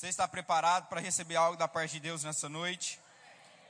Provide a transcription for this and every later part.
Você está preparado para receber algo da parte de Deus nessa noite?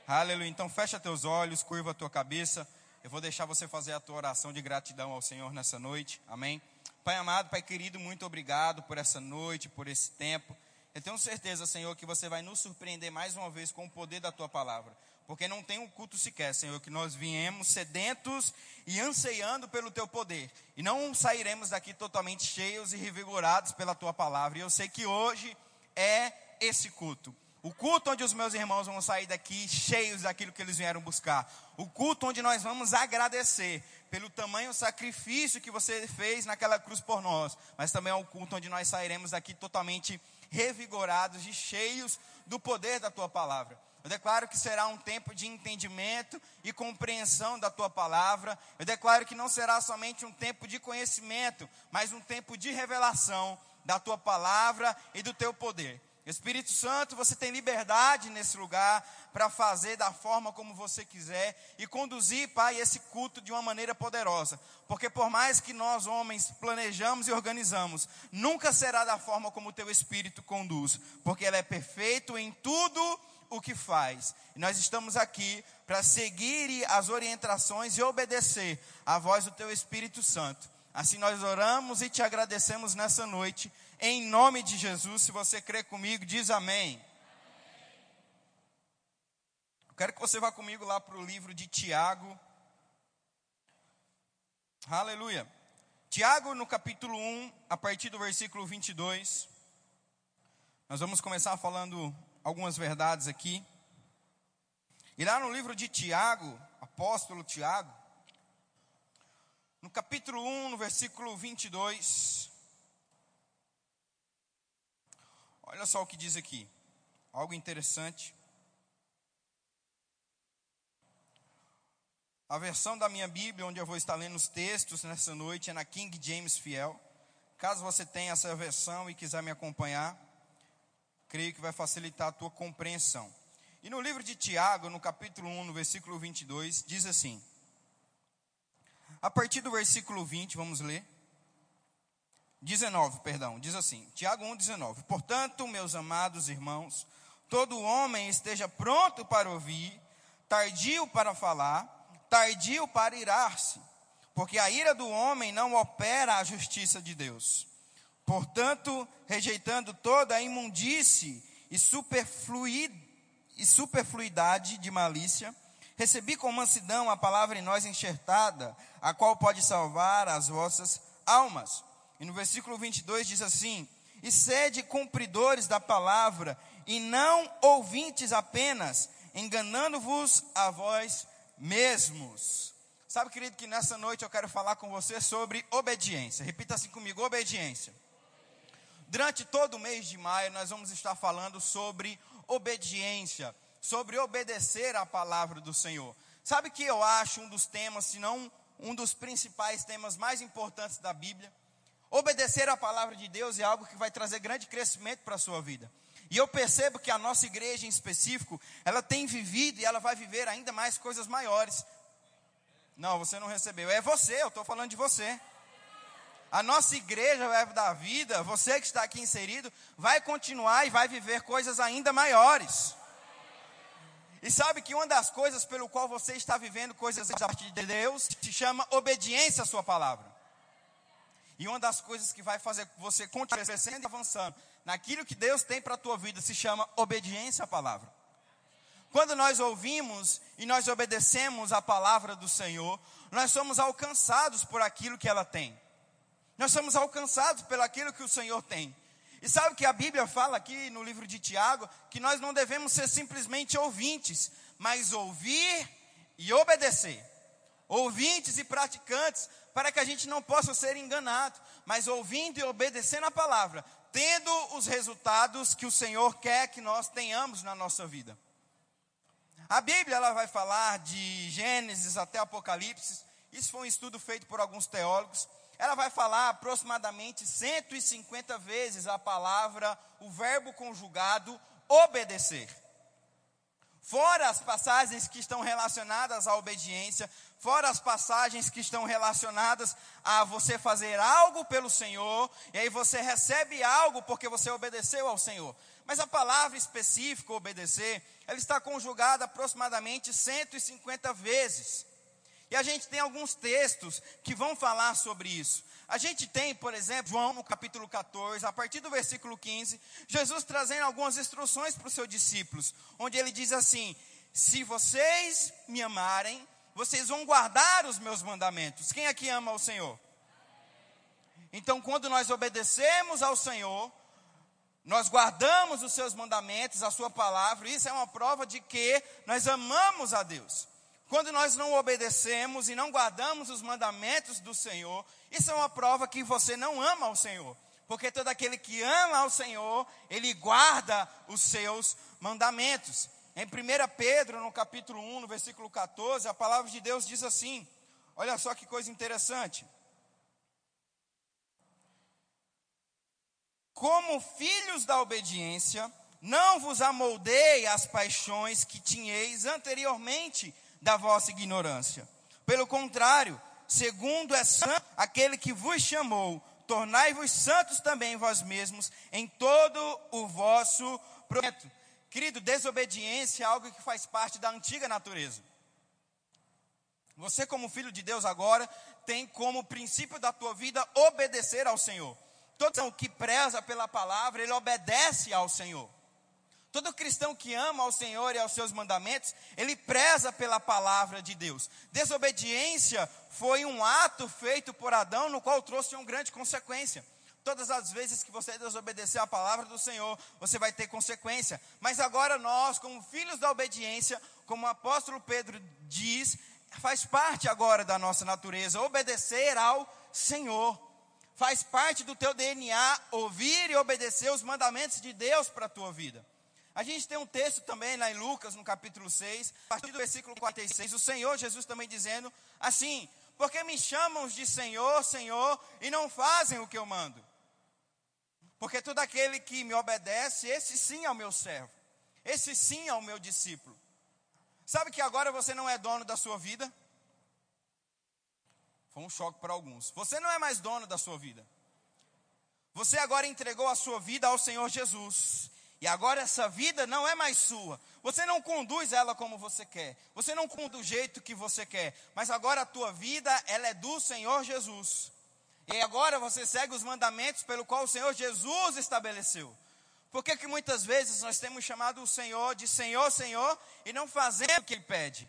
Aleluia. Então fecha teus olhos, curva a tua cabeça. Eu vou deixar você fazer a tua oração de gratidão ao Senhor nessa noite. Amém. Pai amado, Pai querido, muito obrigado por essa noite, por esse tempo. Eu tenho certeza, Senhor, que você vai nos surpreender mais uma vez com o poder da tua palavra. Porque não tem um culto sequer, Senhor, que nós viemos sedentos e anseiando pelo teu poder. E não sairemos daqui totalmente cheios e revigorados pela tua palavra. E eu sei que hoje é esse culto. O culto onde os meus irmãos vão sair daqui cheios daquilo que eles vieram buscar. O culto onde nós vamos agradecer pelo tamanho sacrifício que você fez naquela cruz por nós. Mas também é o culto onde nós sairemos daqui totalmente revigorados e cheios do poder da tua palavra. Eu declaro que será um tempo de entendimento e compreensão da tua palavra. Eu declaro que não será somente um tempo de conhecimento, mas um tempo de revelação da tua palavra e do teu poder. Espírito Santo, você tem liberdade nesse lugar para fazer da forma como você quiser e conduzir, Pai, esse culto de uma maneira poderosa. Porque por mais que nós, homens, planejamos e organizamos, nunca será da forma como o teu Espírito conduz, porque ele é perfeito em tudo o que faz. E nós estamos aqui para seguir as orientações e obedecer à voz do teu Espírito Santo. Assim nós oramos e te agradecemos nessa noite em nome de Jesus. Se você crê comigo, diz amém. Eu quero que você vá comigo lá para o livro de Tiago. Aleluia. Tiago, no capítulo 1, a partir do versículo 22. Nós vamos começar falando algumas verdades aqui. E lá no livro de Tiago, apóstolo Tiago, no capítulo 1, no versículo 22. Olha só o que diz aqui, algo interessante. A versão da minha Bíblia, onde eu vou estar lendo os textos nessa noite, é na King James Fiel. Caso você tenha essa versão e quiser me acompanhar, creio que vai facilitar a tua compreensão. E no livro de Tiago, no capítulo 1, no versículo 22, diz assim: A partir do versículo 20, vamos ler. 19, perdão, diz assim, Tiago 1, 19. Portanto, meus amados irmãos, todo homem esteja pronto para ouvir, tardio para falar, tardio para irar-se, porque a ira do homem não opera a justiça de Deus. Portanto, rejeitando toda a imundície e, e superfluidade de malícia, recebi com mansidão a palavra em nós enxertada, a qual pode salvar as vossas almas. E no versículo 22 diz assim: E sede cumpridores da palavra, e não ouvintes apenas, enganando-vos a vós mesmos. Sabe, querido, que nessa noite eu quero falar com você sobre obediência. Repita assim comigo: obediência. Durante todo o mês de maio, nós vamos estar falando sobre obediência, sobre obedecer à palavra do Senhor. Sabe que eu acho um dos temas, se não um dos principais temas mais importantes da Bíblia? Obedecer à palavra de Deus é algo que vai trazer grande crescimento para a sua vida. E eu percebo que a nossa igreja em específico, ela tem vivido e ela vai viver ainda mais coisas maiores. Não, você não recebeu. É você, eu estou falando de você. A nossa igreja, o da Vida, você que está aqui inserido, vai continuar e vai viver coisas ainda maiores. E sabe que uma das coisas pelo qual você está vivendo coisas da parte de Deus se chama obediência à sua palavra. E uma das coisas que vai fazer você continuar crescendo e avançando naquilo que Deus tem para a tua vida se chama obediência à palavra. Quando nós ouvimos e nós obedecemos a palavra do Senhor, nós somos alcançados por aquilo que ela tem. Nós somos alcançados pelo aquilo que o Senhor tem. E sabe que a Bíblia fala aqui no livro de Tiago que nós não devemos ser simplesmente ouvintes, mas ouvir e obedecer. Ouvintes e praticantes para que a gente não possa ser enganado, mas ouvindo e obedecendo a palavra, tendo os resultados que o Senhor quer que nós tenhamos na nossa vida. A Bíblia ela vai falar de Gênesis até Apocalipse. Isso foi um estudo feito por alguns teólogos. Ela vai falar aproximadamente 150 vezes a palavra, o verbo conjugado obedecer. Fora as passagens que estão relacionadas à obediência, fora as passagens que estão relacionadas a você fazer algo pelo Senhor, e aí você recebe algo porque você obedeceu ao Senhor. Mas a palavra específica, obedecer, ela está conjugada aproximadamente 150 vezes. E a gente tem alguns textos que vão falar sobre isso. A gente tem, por exemplo, João no capítulo 14, a partir do versículo 15, Jesus trazendo algumas instruções para os seus discípulos, onde ele diz assim: Se vocês me amarem, vocês vão guardar os meus mandamentos. Quem aqui ama o Senhor? Então, quando nós obedecemos ao Senhor, nós guardamos os seus mandamentos, a sua palavra, isso é uma prova de que nós amamos a Deus. Quando nós não obedecemos e não guardamos os mandamentos do Senhor, isso é uma prova que você não ama ao Senhor. Porque todo aquele que ama ao Senhor, ele guarda os seus mandamentos. Em 1 Pedro, no capítulo 1, no versículo 14, a palavra de Deus diz assim: olha só que coisa interessante. como filhos da obediência, não vos amoldei as paixões que tinhais anteriormente da vossa ignorância. Pelo contrário, segundo é santo aquele que vos chamou, tornai-vos santos também vós mesmos em todo o vosso projeto. Querido, desobediência é algo que faz parte da antiga natureza. Você, como filho de Deus, agora tem como princípio da tua vida obedecer ao Senhor. Todo que preza pela palavra, ele obedece ao Senhor. Todo cristão que ama ao Senhor e aos seus mandamentos, ele preza pela palavra de Deus. Desobediência foi um ato feito por Adão, no qual trouxe uma grande consequência. Todas as vezes que você desobedecer a palavra do Senhor, você vai ter consequência. Mas agora nós, como filhos da obediência, como o apóstolo Pedro diz, faz parte agora da nossa natureza obedecer ao Senhor faz parte do teu DNA ouvir e obedecer os mandamentos de Deus para a tua vida. A gente tem um texto também lá em Lucas, no capítulo 6, a partir do versículo 46, o Senhor Jesus também dizendo assim: Porque me chamam de Senhor, Senhor, e não fazem o que eu mando. Porque todo aquele que me obedece, esse sim é o meu servo, esse sim é o meu discípulo. Sabe que agora você não é dono da sua vida? Foi um choque para alguns. Você não é mais dono da sua vida. Você agora entregou a sua vida ao Senhor Jesus. E agora essa vida não é mais sua. Você não conduz ela como você quer. Você não conduz do jeito que você quer. Mas agora a tua vida, ela é do Senhor Jesus. E agora você segue os mandamentos pelo qual o Senhor Jesus estabeleceu. Por que, que muitas vezes nós temos chamado o Senhor de Senhor, Senhor, e não fazemos o que Ele pede?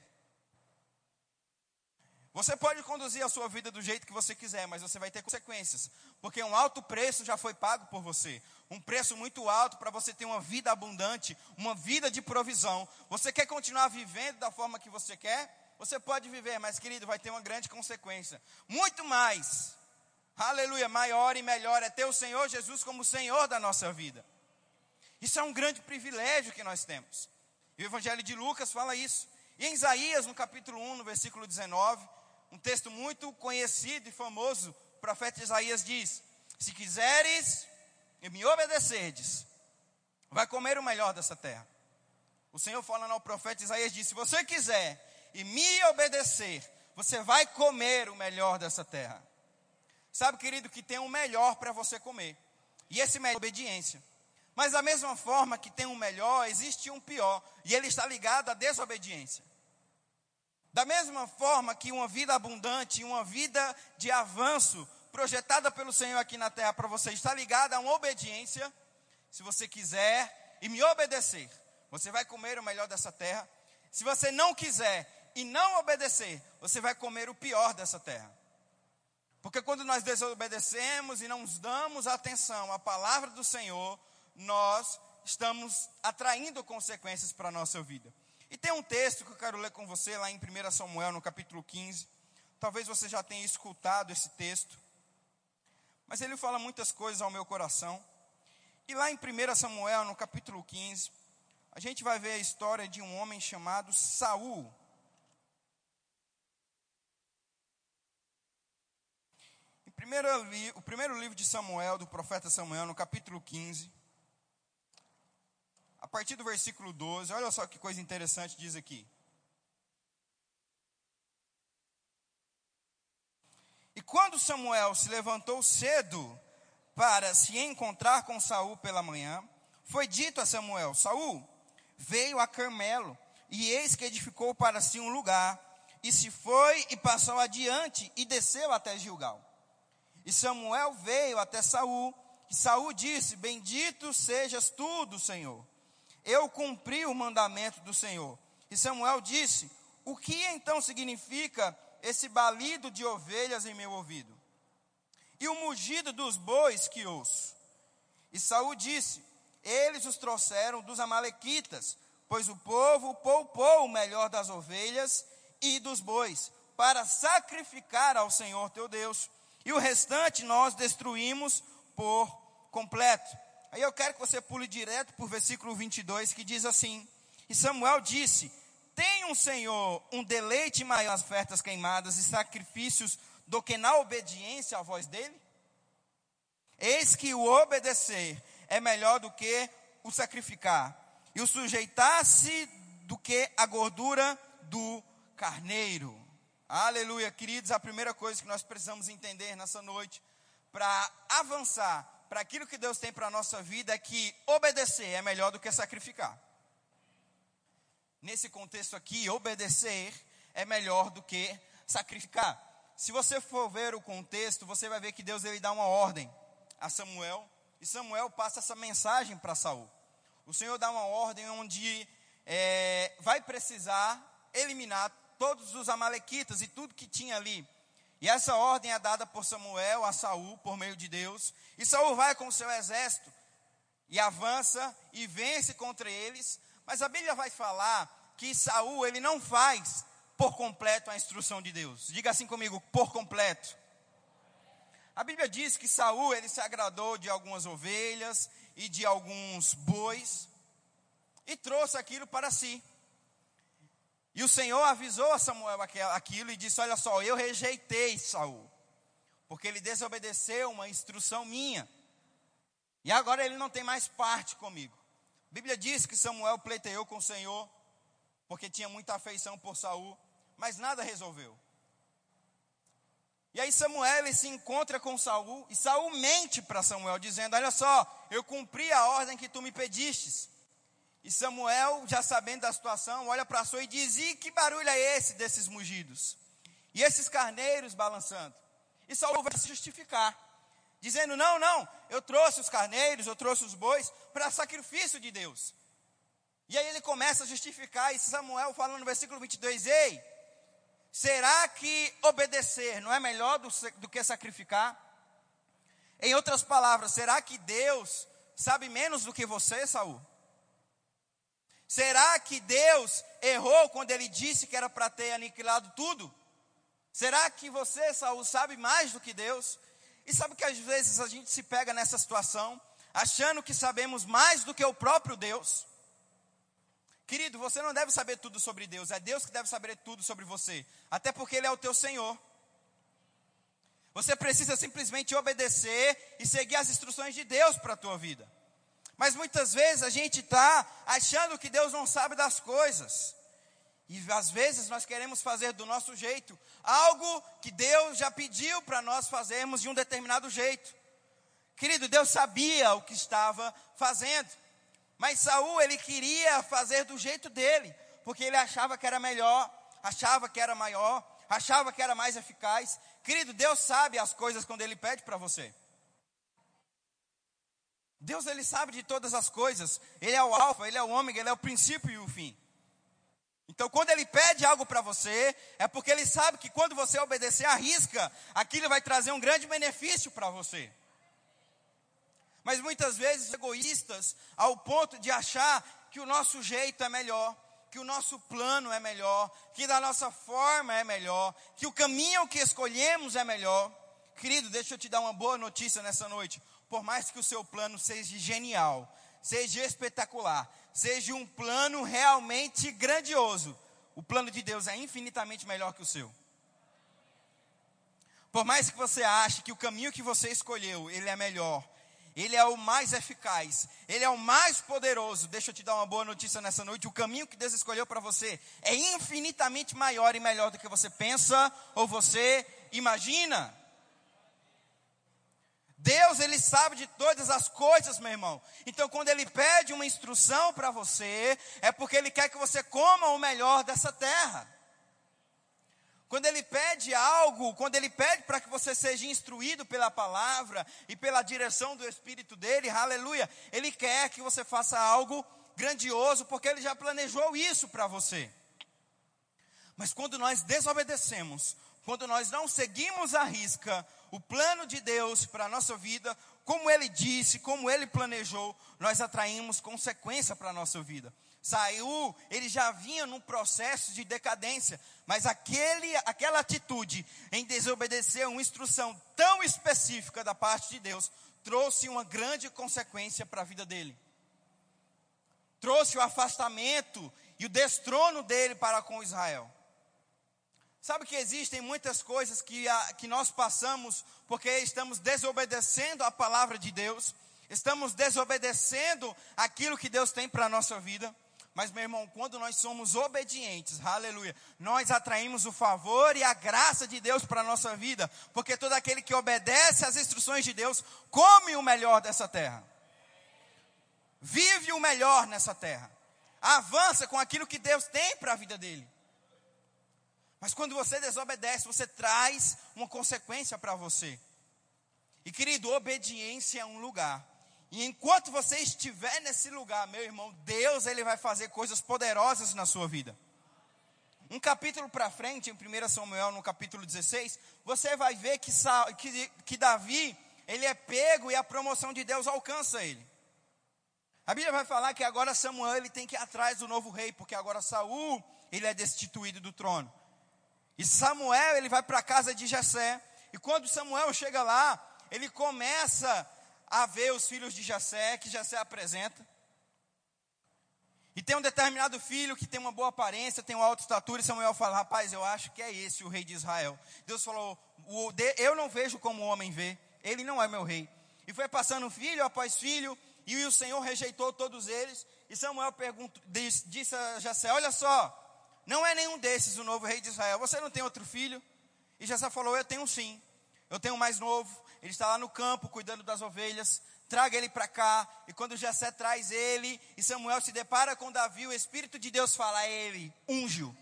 Você pode conduzir a sua vida do jeito que você quiser, mas você vai ter consequências, porque um alto preço já foi pago por você. Um preço muito alto para você ter uma vida abundante, uma vida de provisão. Você quer continuar vivendo da forma que você quer? Você pode viver, mas querido, vai ter uma grande consequência. Muito mais. Aleluia, maior e melhor é ter o Senhor Jesus como Senhor da nossa vida. Isso é um grande privilégio que nós temos. E o Evangelho de Lucas fala isso. E em Isaías, no capítulo 1, no versículo 19, um texto muito conhecido e famoso, profeta Isaías diz: Se quiseres e me obedecerdes, vai comer o melhor dessa terra. O Senhor falando ao profeta Isaías disse: Se você quiser e me obedecer, você vai comer o melhor dessa terra. Sabe, querido, que tem um melhor para você comer. E esse melhor é obediência. Mas da mesma forma que tem um melhor, existe um pior. E ele está ligado à desobediência. Da mesma forma que uma vida abundante, uma vida de avanço projetada pelo Senhor aqui na terra para você está ligada a uma obediência, se você quiser e me obedecer, você vai comer o melhor dessa terra. Se você não quiser e não obedecer, você vai comer o pior dessa terra. Porque quando nós desobedecemos e não damos atenção à palavra do Senhor, nós estamos atraindo consequências para a nossa vida. E tem um texto que eu quero ler com você lá em 1 Samuel, no capítulo 15. Talvez você já tenha escutado esse texto. Mas ele fala muitas coisas ao meu coração. E lá em 1 Samuel, no capítulo 15, a gente vai ver a história de um homem chamado Saul. Primeiro, o primeiro livro de Samuel, do profeta Samuel, no capítulo 15, partir do versículo 12, olha só que coisa interessante diz aqui. E quando Samuel se levantou cedo para se encontrar com Saul pela manhã, foi dito a Samuel: Saul veio a Carmelo, e eis que edificou para si um lugar, e se foi e passou adiante e desceu até Gilgal. E Samuel veio até Saul, e Saul disse: Bendito sejas tu Senhor. Eu cumpri o mandamento do Senhor. E Samuel disse: O que então significa esse balido de ovelhas em meu ouvido? E o mugido dos bois que ouço? E Saul disse: Eles os trouxeram dos amalequitas, pois o povo poupou o melhor das ovelhas e dos bois, para sacrificar ao Senhor teu Deus. E o restante nós destruímos por completo. Aí eu quero que você pule direto para o versículo 22, que diz assim: E Samuel disse: Tem um Senhor um deleite maior nas ofertas queimadas e sacrifícios do que na obediência à voz dele? Eis que o obedecer é melhor do que o sacrificar, e o sujeitar-se do que a gordura do carneiro. Aleluia, queridos, a primeira coisa que nós precisamos entender nessa noite para avançar para aquilo que Deus tem para a nossa vida é que obedecer é melhor do que sacrificar. Nesse contexto aqui, obedecer é melhor do que sacrificar. Se você for ver o contexto, você vai ver que Deus ele dá uma ordem a Samuel e Samuel passa essa mensagem para Saul. O Senhor dá uma ordem onde é, vai precisar eliminar todos os amalequitas e tudo que tinha ali. E essa ordem é dada por Samuel a Saul por meio de Deus. E Saul vai com o seu exército e avança e vence contra eles. Mas a Bíblia vai falar que Saul ele não faz por completo a instrução de Deus. Diga assim comigo, por completo. A Bíblia diz que Saul ele se agradou de algumas ovelhas e de alguns bois e trouxe aquilo para si. E o Senhor avisou a Samuel aquilo e disse: Olha só, eu rejeitei Saul, porque ele desobedeceu uma instrução minha. E agora ele não tem mais parte comigo. A Bíblia diz que Samuel pleiteou com o Senhor, porque tinha muita afeição por Saul, mas nada resolveu. E aí Samuel se encontra com Saul, e Saul mente para Samuel, dizendo: Olha só, eu cumpri a ordem que tu me pedistes. E Samuel, já sabendo da situação, olha para Saul e diz: E que barulho é esse desses mugidos? E esses carneiros balançando. E Saul vai se justificar, dizendo: Não, não, eu trouxe os carneiros, eu trouxe os bois para sacrifício de Deus. E aí ele começa a justificar, e Samuel fala no versículo 22: Ei, será que obedecer não é melhor do, do que sacrificar? Em outras palavras, será que Deus sabe menos do que você, Saul? Será que Deus errou quando ele disse que era para ter aniquilado tudo? Será que você, Saul, sabe mais do que Deus? E sabe que às vezes a gente se pega nessa situação, achando que sabemos mais do que o próprio Deus? Querido, você não deve saber tudo sobre Deus, é Deus que deve saber tudo sobre você, até porque Ele é o teu Senhor. Você precisa simplesmente obedecer e seguir as instruções de Deus para a tua vida. Mas muitas vezes a gente está achando que Deus não sabe das coisas. E às vezes nós queremos fazer do nosso jeito algo que Deus já pediu para nós fazermos de um determinado jeito. Querido, Deus sabia o que estava fazendo. Mas Saul, ele queria fazer do jeito dele, porque ele achava que era melhor, achava que era maior, achava que era mais eficaz. Querido, Deus sabe as coisas quando ele pede para você. Deus ele sabe de todas as coisas. Ele é o alfa, ele é o ômega, ele é o princípio e o fim. Então, quando ele pede algo para você, é porque ele sabe que quando você obedecer à risca, aquilo vai trazer um grande benefício para você. Mas muitas vezes egoístas ao ponto de achar que o nosso jeito é melhor, que o nosso plano é melhor, que da nossa forma é melhor, que o caminho que escolhemos é melhor. Querido, deixa eu te dar uma boa notícia nessa noite por mais que o seu plano seja genial, seja espetacular, seja um plano realmente grandioso, o plano de Deus é infinitamente melhor que o seu. Por mais que você ache que o caminho que você escolheu, ele é melhor, Ele é o mais eficaz, ele é o mais poderoso. Deixa eu te dar uma boa notícia nessa noite: o caminho que Deus escolheu para você é infinitamente maior e melhor do que você pensa ou você imagina. Deus, ele sabe de todas as coisas, meu irmão. Então, quando ele pede uma instrução para você, é porque ele quer que você coma o melhor dessa terra. Quando ele pede algo, quando ele pede para que você seja instruído pela palavra e pela direção do Espírito dele, aleluia, ele quer que você faça algo grandioso, porque ele já planejou isso para você. Mas quando nós desobedecemos, quando nós não seguimos a risca o plano de Deus para a nossa vida, como ele disse, como ele planejou, nós atraímos consequência para a nossa vida. Saiu, ele já vinha num processo de decadência, mas aquele, aquela atitude em desobedecer uma instrução tão específica da parte de Deus trouxe uma grande consequência para a vida dele. Trouxe o afastamento e o destrono dele para com Israel. Sabe que existem muitas coisas que, a, que nós passamos porque estamos desobedecendo a palavra de Deus, estamos desobedecendo aquilo que Deus tem para a nossa vida. Mas, meu irmão, quando nós somos obedientes, aleluia, nós atraímos o favor e a graça de Deus para a nossa vida, porque todo aquele que obedece às instruções de Deus come o melhor dessa terra, vive o melhor nessa terra, avança com aquilo que Deus tem para a vida dele. Mas quando você desobedece, você traz uma consequência para você. E querido, obediência é um lugar e enquanto você estiver nesse lugar, meu irmão, Deus ele vai fazer coisas poderosas na sua vida. Um capítulo para frente, em 1 Samuel, no capítulo 16, você vai ver que, que, que Davi, ele é pego e a promoção de Deus alcança ele. A Bíblia vai falar que agora Samuel ele tem que ir atrás do novo rei, porque agora Saul ele é destituído do trono. E Samuel ele vai para a casa de Jessé. E quando Samuel chega lá, ele começa a ver os filhos de Jessé, que Jessé apresenta. E tem um determinado filho que tem uma boa aparência, tem uma alta estatura, e Samuel fala: Rapaz, eu acho que é esse o rei de Israel. Deus falou: Eu não vejo como o homem vê, ele não é meu rei. E foi passando filho após filho, e o Senhor rejeitou todos eles. E Samuel perguntou, disse, disse a Jessé: Olha só, não é nenhum desses o novo rei de Israel. Você não tem outro filho? E Jessé falou: Eu tenho sim. Eu tenho um mais novo, ele está lá no campo cuidando das ovelhas, traga ele para cá. E quando Jessé traz ele, e Samuel se depara com Davi, o Espírito de Deus fala a ele: unge-o.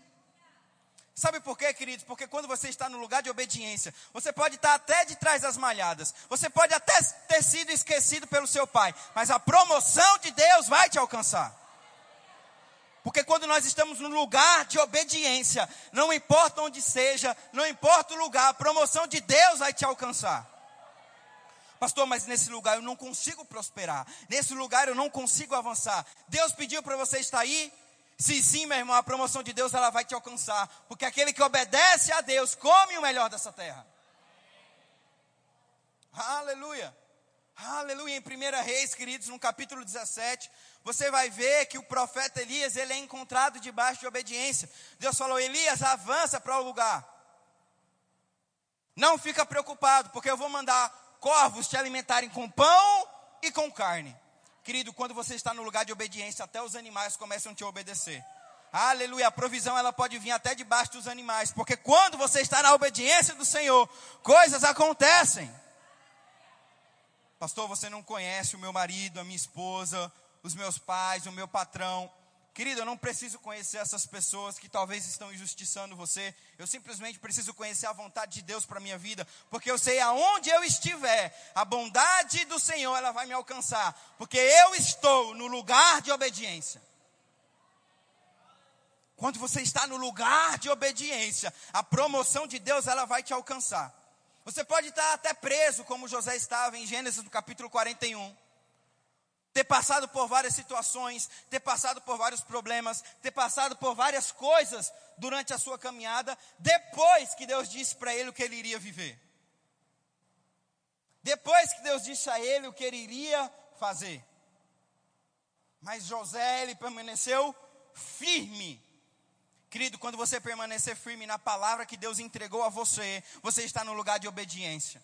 Sabe por quê, queridos? Porque quando você está no lugar de obediência, você pode estar até de trás das malhadas, você pode até ter sido esquecido pelo seu pai, mas a promoção de Deus vai te alcançar. Porque quando nós estamos no lugar de obediência, não importa onde seja, não importa o lugar, a promoção de Deus vai te alcançar. Pastor, mas nesse lugar eu não consigo prosperar. Nesse lugar eu não consigo avançar. Deus pediu para você estar aí? Sim, sim, meu irmão, a promoção de Deus ela vai te alcançar. Porque aquele que obedece a Deus come o melhor dessa terra. Aleluia. Aleluia. Em 1 Reis, queridos, no capítulo 17, você vai ver que o profeta Elias, ele é encontrado debaixo de obediência. Deus falou: Elias, avança para o lugar. Não fica preocupado, porque eu vou mandar corvos te alimentarem com pão e com carne. Querido, quando você está no lugar de obediência, até os animais começam a te obedecer. Aleluia, a provisão ela pode vir até debaixo dos animais, porque quando você está na obediência do Senhor, coisas acontecem. Pastor, você não conhece o meu marido, a minha esposa, os meus pais, o meu patrão. Querido, eu não preciso conhecer essas pessoas que talvez estão injustiçando você. Eu simplesmente preciso conhecer a vontade de Deus para minha vida, porque eu sei aonde eu estiver, a bondade do Senhor ela vai me alcançar, porque eu estou no lugar de obediência. Quando você está no lugar de obediência, a promoção de Deus ela vai te alcançar. Você pode estar até preso, como José estava em Gênesis no capítulo 41 ter passado por várias situações, ter passado por vários problemas, ter passado por várias coisas durante a sua caminhada, depois que Deus disse para ele o que ele iria viver. Depois que Deus disse a ele o que ele iria fazer. Mas José, ele permaneceu firme. Querido, quando você permanecer firme na palavra que Deus entregou a você, você está no lugar de obediência.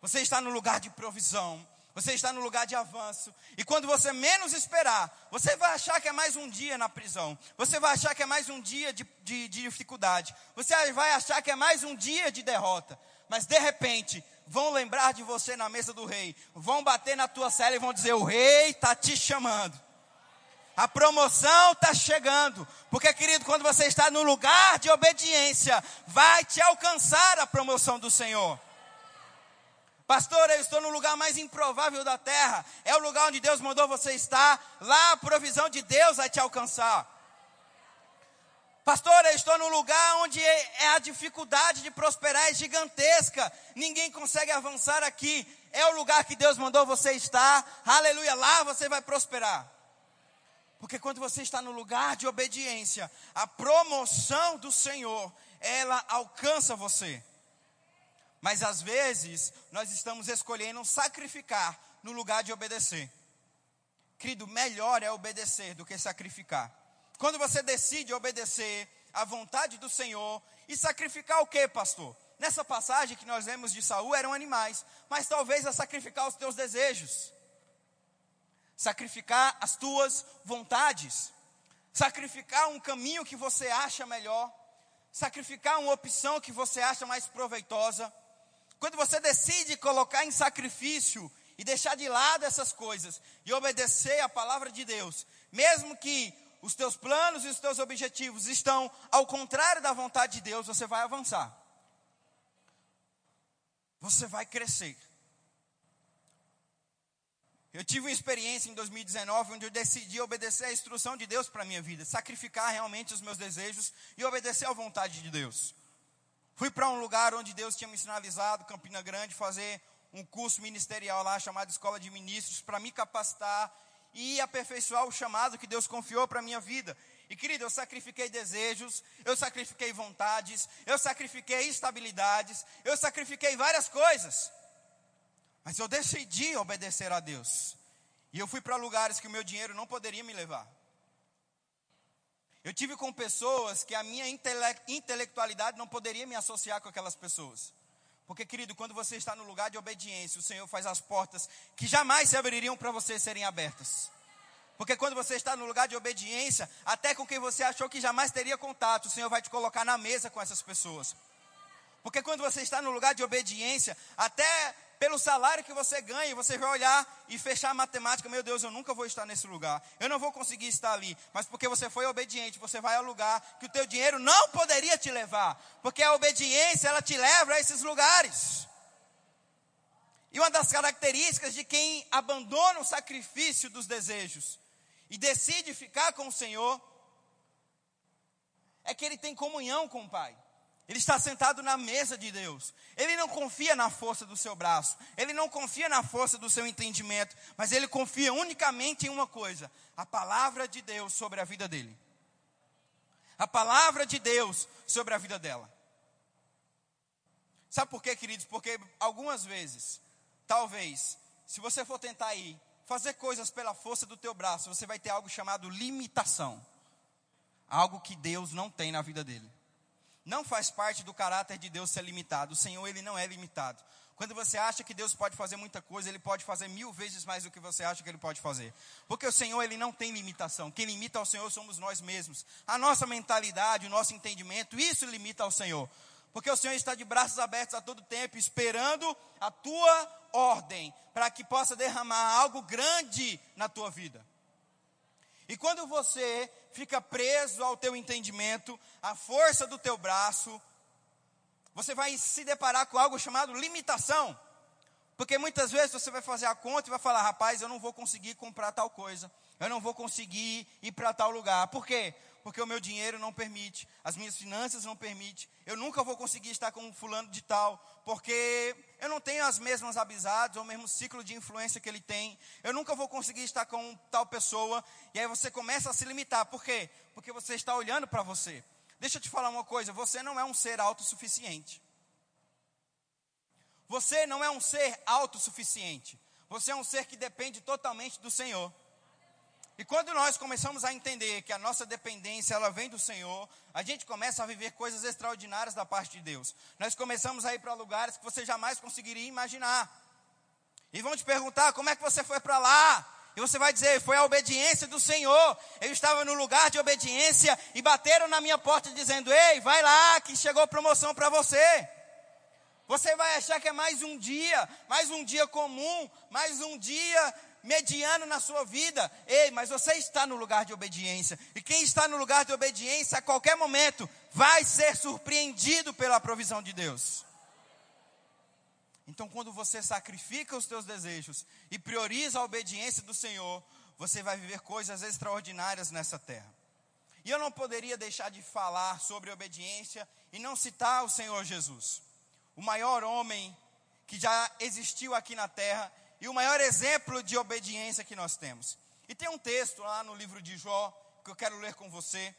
Você está no lugar de provisão. Você está no lugar de avanço. E quando você menos esperar, você vai achar que é mais um dia na prisão. Você vai achar que é mais um dia de, de, de dificuldade. Você vai achar que é mais um dia de derrota. Mas de repente, vão lembrar de você na mesa do rei. Vão bater na tua cela e vão dizer: O rei está te chamando. A promoção está chegando. Porque, querido, quando você está no lugar de obediência, vai te alcançar a promoção do Senhor. Pastor, eu estou no lugar mais improvável da terra. É o lugar onde Deus mandou você estar. Lá a provisão de Deus vai te alcançar. Pastor, eu estou no lugar onde é a dificuldade de prosperar é gigantesca. Ninguém consegue avançar aqui. É o lugar que Deus mandou você estar. Aleluia, lá você vai prosperar. Porque quando você está no lugar de obediência, a promoção do Senhor, ela alcança você. Mas às vezes nós estamos escolhendo sacrificar no lugar de obedecer. Querido, melhor é obedecer do que sacrificar. Quando você decide obedecer à vontade do Senhor e sacrificar o que, pastor? Nessa passagem que nós lemos de Saul eram animais, mas talvez a sacrificar os teus desejos, sacrificar as tuas vontades, sacrificar um caminho que você acha melhor, sacrificar uma opção que você acha mais proveitosa. Quando você decide colocar em sacrifício e deixar de lado essas coisas e obedecer a palavra de Deus, mesmo que os teus planos e os teus objetivos estão ao contrário da vontade de Deus, você vai avançar. Você vai crescer. Eu tive uma experiência em 2019 onde eu decidi obedecer à instrução de Deus para a minha vida, sacrificar realmente os meus desejos e obedecer à vontade de Deus. Fui para um lugar onde Deus tinha me sinalizado, Campina Grande, fazer um curso ministerial lá chamado Escola de Ministros, para me capacitar e aperfeiçoar o chamado que Deus confiou para minha vida. E querido, eu sacrifiquei desejos, eu sacrifiquei vontades, eu sacrifiquei estabilidades, eu sacrifiquei várias coisas. Mas eu decidi obedecer a Deus. E eu fui para lugares que o meu dinheiro não poderia me levar. Eu tive com pessoas que a minha intele intelectualidade não poderia me associar com aquelas pessoas. Porque, querido, quando você está no lugar de obediência, o Senhor faz as portas que jamais se abririam para você serem abertas. Porque quando você está no lugar de obediência, até com quem você achou que jamais teria contato, o Senhor vai te colocar na mesa com essas pessoas. Porque quando você está no lugar de obediência, até pelo salário que você ganha, você vai olhar e fechar a matemática, meu Deus, eu nunca vou estar nesse lugar. Eu não vou conseguir estar ali, mas porque você foi obediente, você vai ao lugar que o teu dinheiro não poderia te levar, porque a obediência ela te leva a esses lugares. E uma das características de quem abandona o sacrifício dos desejos e decide ficar com o Senhor é que ele tem comunhão com o Pai. Ele está sentado na mesa de Deus. Ele não confia na força do seu braço. Ele não confia na força do seu entendimento. Mas ele confia unicamente em uma coisa: a palavra de Deus sobre a vida dele. A palavra de Deus sobre a vida dela. Sabe por quê, queridos? Porque algumas vezes, talvez, se você for tentar ir fazer coisas pela força do teu braço, você vai ter algo chamado limitação. Algo que Deus não tem na vida dele. Não faz parte do caráter de Deus ser limitado. O Senhor, ele não é limitado. Quando você acha que Deus pode fazer muita coisa, Ele pode fazer mil vezes mais do que você acha que Ele pode fazer. Porque o Senhor, Ele não tem limitação. Quem limita ao Senhor somos nós mesmos. A nossa mentalidade, o nosso entendimento, isso limita ao Senhor. Porque o Senhor está de braços abertos a todo tempo, esperando a tua ordem, para que possa derramar algo grande na tua vida. E quando você fica preso ao teu entendimento, à força do teu braço, você vai se deparar com algo chamado limitação. Porque muitas vezes você vai fazer a conta e vai falar: rapaz, eu não vou conseguir comprar tal coisa, eu não vou conseguir ir para tal lugar. Por quê? Porque o meu dinheiro não permite, as minhas finanças não permitem, eu nunca vou conseguir estar com um fulano de tal, porque eu não tenho as mesmas amizades ou o mesmo ciclo de influência que ele tem, eu nunca vou conseguir estar com tal pessoa, e aí você começa a se limitar, por quê? Porque você está olhando para você. Deixa eu te falar uma coisa, você não é um ser autossuficiente. Você não é um ser autossuficiente. Você é um ser que depende totalmente do Senhor. E quando nós começamos a entender que a nossa dependência ela vem do Senhor, a gente começa a viver coisas extraordinárias da parte de Deus. Nós começamos a ir para lugares que você jamais conseguiria imaginar. E vão te perguntar: como é que você foi para lá? E você vai dizer: foi a obediência do Senhor. Eu estava no lugar de obediência e bateram na minha porta dizendo: ei, vai lá, que chegou promoção para você. Você vai achar que é mais um dia, mais um dia comum, mais um dia mediano na sua vida. Ei, mas você está no lugar de obediência. E quem está no lugar de obediência, a qualquer momento, vai ser surpreendido pela provisão de Deus. Então, quando você sacrifica os teus desejos e prioriza a obediência do Senhor, você vai viver coisas extraordinárias nessa terra. E eu não poderia deixar de falar sobre obediência e não citar o Senhor Jesus, o maior homem que já existiu aqui na terra e o maior exemplo de obediência que nós temos. E tem um texto lá no livro de Jó que eu quero ler com você.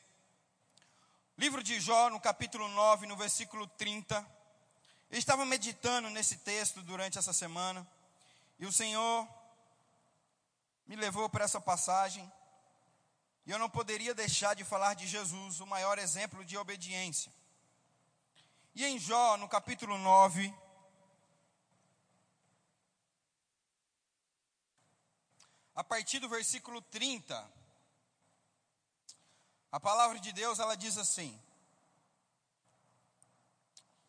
Livro de Jó, no capítulo 9, no versículo 30. Eu estava meditando nesse texto durante essa semana e o Senhor me levou para essa passagem. E eu não poderia deixar de falar de Jesus, o maior exemplo de obediência. E em Jó, no capítulo 9, a partir do versículo 30, a palavra de Deus ela diz assim: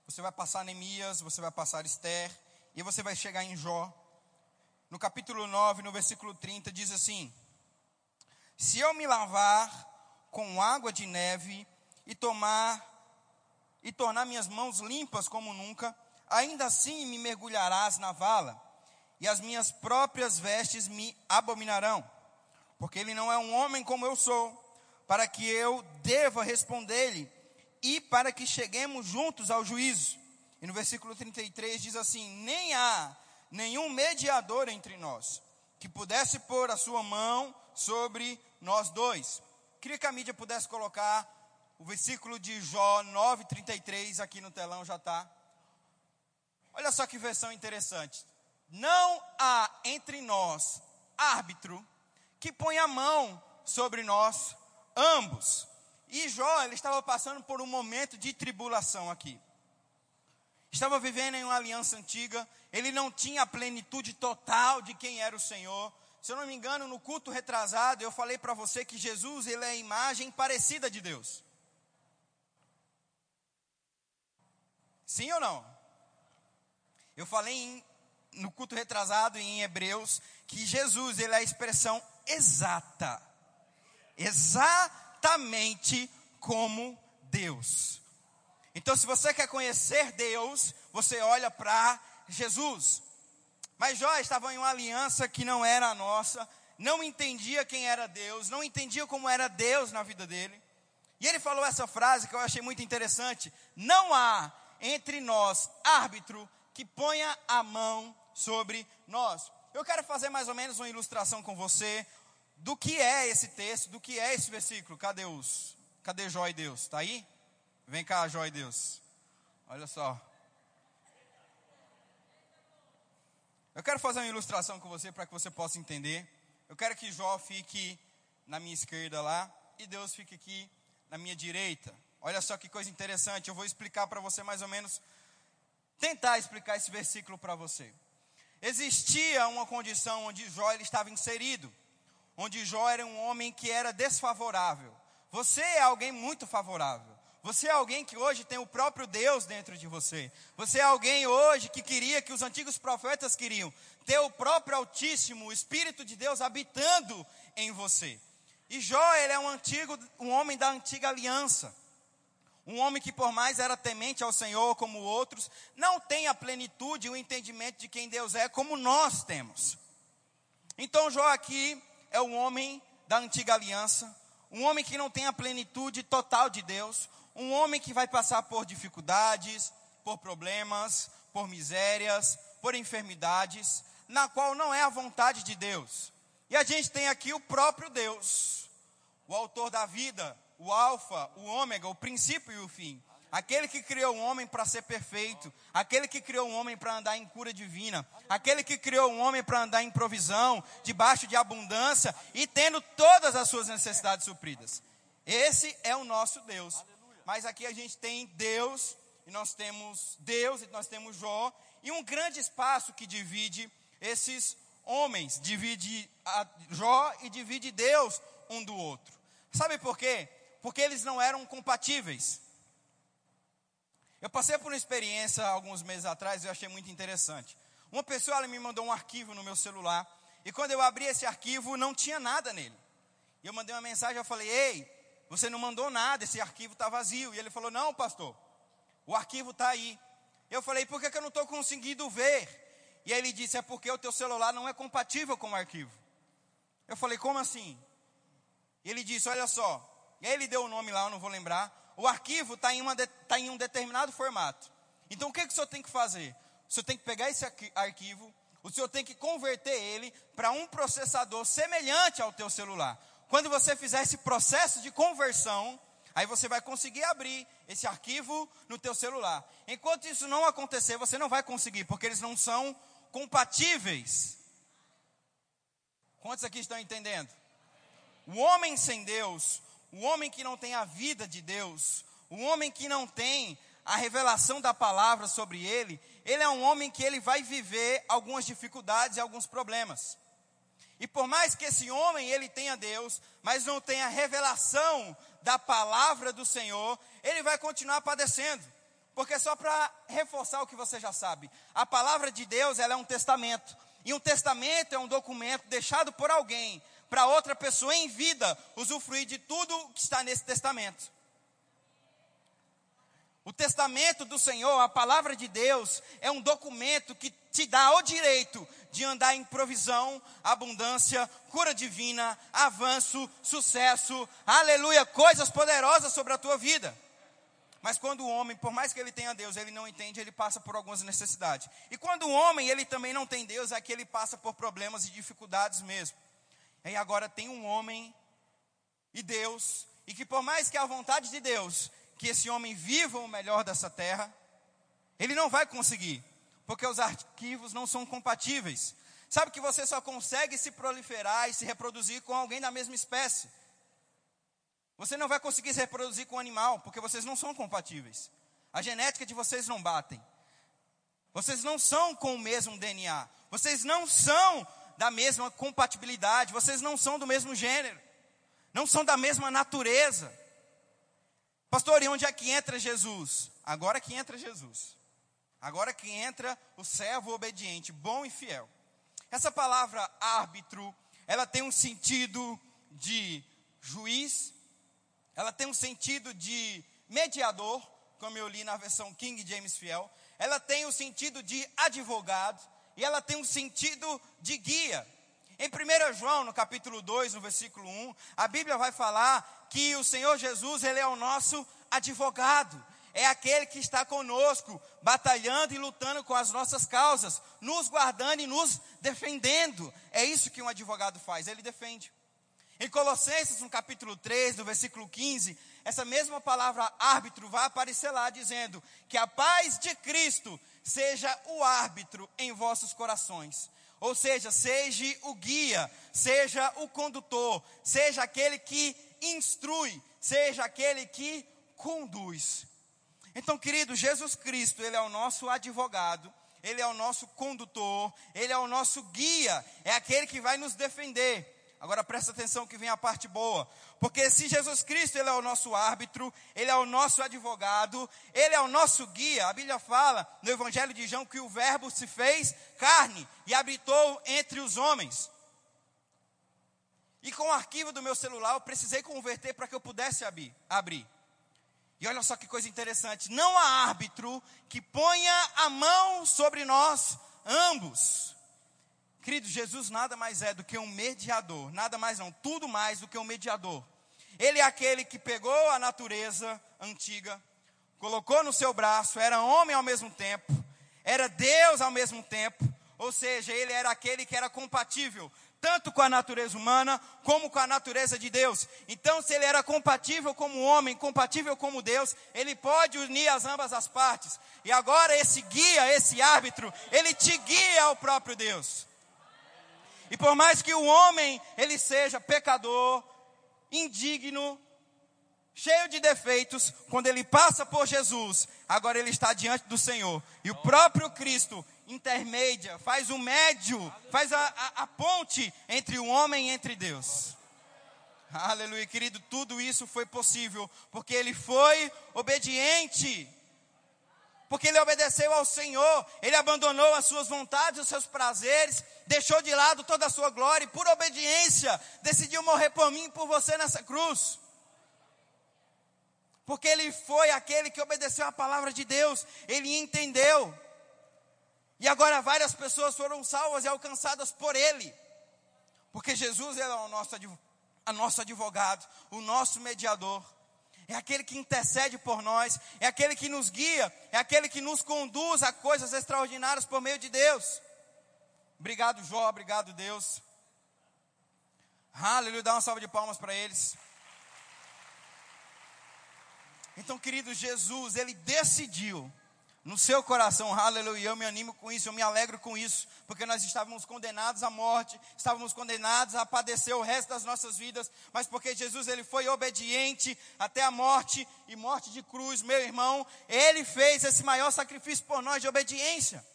você vai passar Neemias, você vai passar Esther, e você vai chegar em Jó. No capítulo 9, no versículo 30, diz assim: Se eu me lavar com água de neve e tomar e tornar minhas mãos limpas como nunca, ainda assim me mergulharás na vala, e as minhas próprias vestes me abominarão, porque ele não é um homem como eu sou, para que eu deva responder-lhe e para que cheguemos juntos ao juízo. E no versículo 33 diz assim: Nem há nenhum mediador entre nós que pudesse pôr a sua mão sobre nós dois. Queria que a mídia pudesse colocar o versículo de Jó 9,33 aqui no telão, já está. Olha só que versão interessante. Não há entre nós árbitro que ponha a mão sobre nós ambos. E Jó, ele estava passando por um momento de tribulação aqui. Estava vivendo em uma aliança antiga, ele não tinha a plenitude total de quem era o Senhor. Se eu não me engano, no culto retrasado, eu falei para você que Jesus, ele é a imagem parecida de Deus. Sim ou não? Eu falei em, no culto retrasado em Hebreus que Jesus, ele é a expressão exata. Exata exatamente como Deus. Então, se você quer conhecer Deus, você olha para Jesus. Mas Jó estava em uma aliança que não era a nossa, não entendia quem era Deus, não entendia como era Deus na vida dele. E ele falou essa frase que eu achei muito interessante: Não há entre nós árbitro que ponha a mão sobre nós. Eu quero fazer mais ou menos uma ilustração com você, do que é esse texto, do que é esse versículo. Cadê os? Cadê Jó e Deus? Está aí? Vem cá, Jó e Deus. Olha só. Eu quero fazer uma ilustração com você para que você possa entender. Eu quero que Jó fique na minha esquerda lá e Deus fique aqui na minha direita. Olha só que coisa interessante. Eu vou explicar para você mais ou menos, tentar explicar esse versículo para você. Existia uma condição onde Jó ele estava inserido onde Jó era um homem que era desfavorável. Você é alguém muito favorável. Você é alguém que hoje tem o próprio Deus dentro de você. Você é alguém hoje que queria que os antigos profetas queriam ter o próprio Altíssimo, o Espírito de Deus habitando em você. E Jó, ele é um antigo, um homem da antiga aliança. Um homem que por mais era temente ao Senhor como outros, não tem a plenitude e o entendimento de quem Deus é como nós temos. Então Jó aqui, é um homem da antiga aliança, um homem que não tem a plenitude total de Deus, um homem que vai passar por dificuldades, por problemas, por misérias, por enfermidades, na qual não é a vontade de Deus. E a gente tem aqui o próprio Deus, o autor da vida, o alfa, o ômega, o princípio e o fim. Aquele que criou o homem para ser perfeito, aquele que criou o homem para andar em cura divina, aquele que criou o homem para andar em provisão, debaixo de abundância e tendo todas as suas necessidades supridas. Esse é o nosso Deus. Mas aqui a gente tem Deus, e nós temos Deus, e nós temos Jó, e um grande espaço que divide esses homens, divide Jó e divide Deus um do outro. Sabe por quê? Porque eles não eram compatíveis. Eu passei por uma experiência alguns meses atrás e eu achei muito interessante. Uma pessoa me mandou um arquivo no meu celular e quando eu abri esse arquivo não tinha nada nele. E eu mandei uma mensagem, eu falei: "Ei, você não mandou nada, esse arquivo está vazio". E ele falou: "Não, pastor. O arquivo está aí". Eu falei: "Por que, que eu não estou conseguindo ver?" E aí ele disse: É porque o teu celular não é compatível com o arquivo. Eu falei: Como assim? Ele disse: Olha só. E aí ele deu o nome lá, eu não vou lembrar. O arquivo está em, tá em um determinado formato. Então o que, que o senhor tem que fazer? O senhor tem que pegar esse arquivo, o senhor tem que converter ele para um processador semelhante ao teu celular. Quando você fizer esse processo de conversão, aí você vai conseguir abrir esse arquivo no teu celular. Enquanto isso não acontecer, você não vai conseguir, porque eles não são compatíveis. Quantos aqui estão entendendo? O homem sem Deus, o homem que não tem a vida de Deus, o homem que não tem a revelação da palavra sobre ele, ele é um homem que ele vai viver algumas dificuldades e alguns problemas. E por mais que esse homem ele tenha Deus, mas não tenha a revelação da palavra do Senhor, ele vai continuar padecendo. Porque só para reforçar o que você já sabe, a palavra de Deus ela é um testamento. E um testamento é um documento deixado por alguém para outra pessoa em vida usufruir de tudo que está nesse testamento. O testamento do Senhor, a palavra de Deus, é um documento que te dá o direito de andar em provisão, abundância, cura divina, avanço, sucesso, aleluia, coisas poderosas sobre a tua vida. Mas quando o homem, por mais que ele tenha Deus, ele não entende, ele passa por algumas necessidades. E quando o homem, ele também não tem Deus, é que ele passa por problemas e dificuldades mesmo. E agora tem um homem e Deus, e que por mais que a vontade de Deus, que esse homem viva o melhor dessa terra, ele não vai conseguir, porque os arquivos não são compatíveis. Sabe que você só consegue se proliferar e se reproduzir com alguém da mesma espécie. Você não vai conseguir se reproduzir com o animal, porque vocês não são compatíveis. A genética de vocês não batem. Vocês não são com o mesmo DNA. Vocês não são da mesma compatibilidade. Vocês não são do mesmo gênero. Não são da mesma natureza. Pastor, e onde é que entra Jesus? Agora que entra Jesus. Agora que entra o servo obediente, bom e fiel. Essa palavra árbitro, ela tem um sentido de juiz, ela tem um sentido de mediador, como eu li na versão King James Fiel. Ela tem o um sentido de advogado e ela tem um sentido de guia. Em 1 João, no capítulo 2, no versículo 1, a Bíblia vai falar que o Senhor Jesus, ele é o nosso advogado. É aquele que está conosco, batalhando e lutando com as nossas causas, nos guardando e nos defendendo. É isso que um advogado faz, ele defende. Em Colossenses, no capítulo 3, no versículo 15, essa mesma palavra árbitro vai aparecer lá dizendo que a paz de Cristo seja o árbitro em vossos corações. Ou seja, seja o guia, seja o condutor, seja aquele que instrui, seja aquele que conduz. Então, querido, Jesus Cristo, ele é o nosso advogado, ele é o nosso condutor, ele é o nosso guia, é aquele que vai nos defender. Agora presta atenção que vem a parte boa. Porque se Jesus Cristo ele é o nosso árbitro, ele é o nosso advogado, ele é o nosso guia. A Bíblia fala no Evangelho de João que o Verbo se fez carne e habitou entre os homens. E com o arquivo do meu celular eu precisei converter para que eu pudesse abrir, abrir. E olha só que coisa interessante: não há árbitro que ponha a mão sobre nós ambos. Querido, Jesus nada mais é do que um mediador, nada mais não, tudo mais do que um mediador. Ele é aquele que pegou a natureza antiga, colocou no seu braço, era homem ao mesmo tempo, era Deus ao mesmo tempo, ou seja, ele era aquele que era compatível tanto com a natureza humana como com a natureza de Deus. Então, se ele era compatível como homem, compatível como Deus, ele pode unir as ambas as partes. E agora esse guia, esse árbitro, ele te guia ao próprio Deus. E por mais que o homem ele seja pecador, indigno, cheio de defeitos, quando ele passa por Jesus, agora ele está diante do Senhor. E o próprio Cristo intermédia, faz o médio, faz a, a, a ponte entre o homem e entre Deus. Aleluia, querido, tudo isso foi possível porque ele foi obediente. Porque ele obedeceu ao Senhor, ele abandonou as suas vontades, os seus prazeres, deixou de lado toda a sua glória e por obediência decidiu morrer por mim e por você nessa cruz. Porque ele foi aquele que obedeceu a palavra de Deus, ele entendeu. E agora várias pessoas foram salvas e alcançadas por ele. Porque Jesus é o nosso, a nosso advogado, o nosso mediador. É aquele que intercede por nós, é aquele que nos guia, é aquele que nos conduz a coisas extraordinárias por meio de Deus. Obrigado, Jó, obrigado, Deus. Aleluia, dá uma salva de palmas para eles. Então, querido, Jesus, ele decidiu no seu coração, aleluia, eu me animo com isso, eu me alegro com isso, porque nós estávamos condenados à morte, estávamos condenados a padecer o resto das nossas vidas, mas porque Jesus ele foi obediente até a morte e morte de cruz, meu irmão, ele fez esse maior sacrifício por nós de obediência.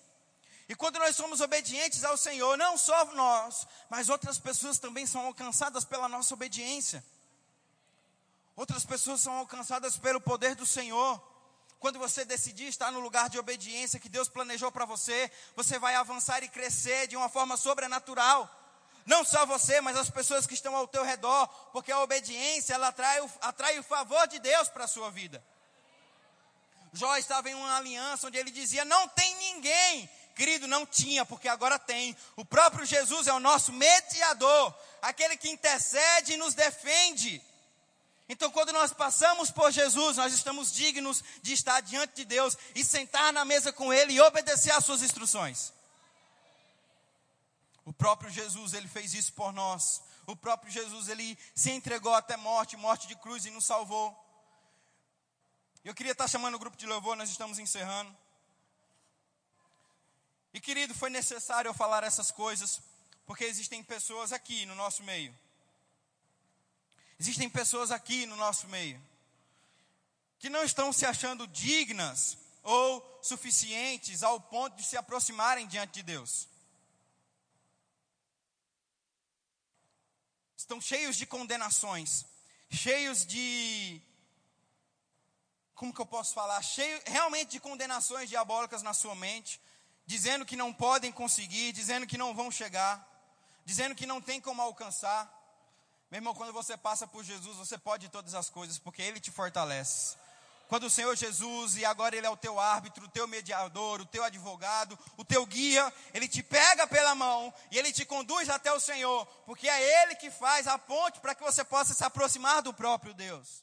E quando nós somos obedientes ao Senhor, não só nós, mas outras pessoas também são alcançadas pela nossa obediência. Outras pessoas são alcançadas pelo poder do Senhor. Quando você decidir estar no lugar de obediência que Deus planejou para você, você vai avançar e crescer de uma forma sobrenatural. Não só você, mas as pessoas que estão ao teu redor, porque a obediência ela atrai o, atrai o favor de Deus para a sua vida. Jó estava em uma aliança onde ele dizia: Não tem ninguém. Querido, não tinha, porque agora tem. O próprio Jesus é o nosso mediador, aquele que intercede e nos defende. Então, quando nós passamos por Jesus, nós estamos dignos de estar diante de Deus e sentar na mesa com Ele e obedecer às Suas instruções. O próprio Jesus, Ele fez isso por nós. O próprio Jesus, Ele se entregou até morte, morte de cruz e nos salvou. Eu queria estar chamando o grupo de louvor, nós estamos encerrando. E querido, foi necessário eu falar essas coisas, porque existem pessoas aqui no nosso meio Existem pessoas aqui no nosso meio que não estão se achando dignas ou suficientes ao ponto de se aproximarem diante de Deus. Estão cheios de condenações, cheios de. Como que eu posso falar? Cheio realmente de condenações diabólicas na sua mente, dizendo que não podem conseguir, dizendo que não vão chegar, dizendo que não tem como alcançar. Meu irmão, quando você passa por Jesus, você pode todas as coisas, porque Ele te fortalece. Quando o Senhor Jesus, e agora Ele é o teu árbitro, o teu mediador, o teu advogado, o teu guia, Ele te pega pela mão e Ele te conduz até o Senhor, porque é Ele que faz a ponte para que você possa se aproximar do próprio Deus.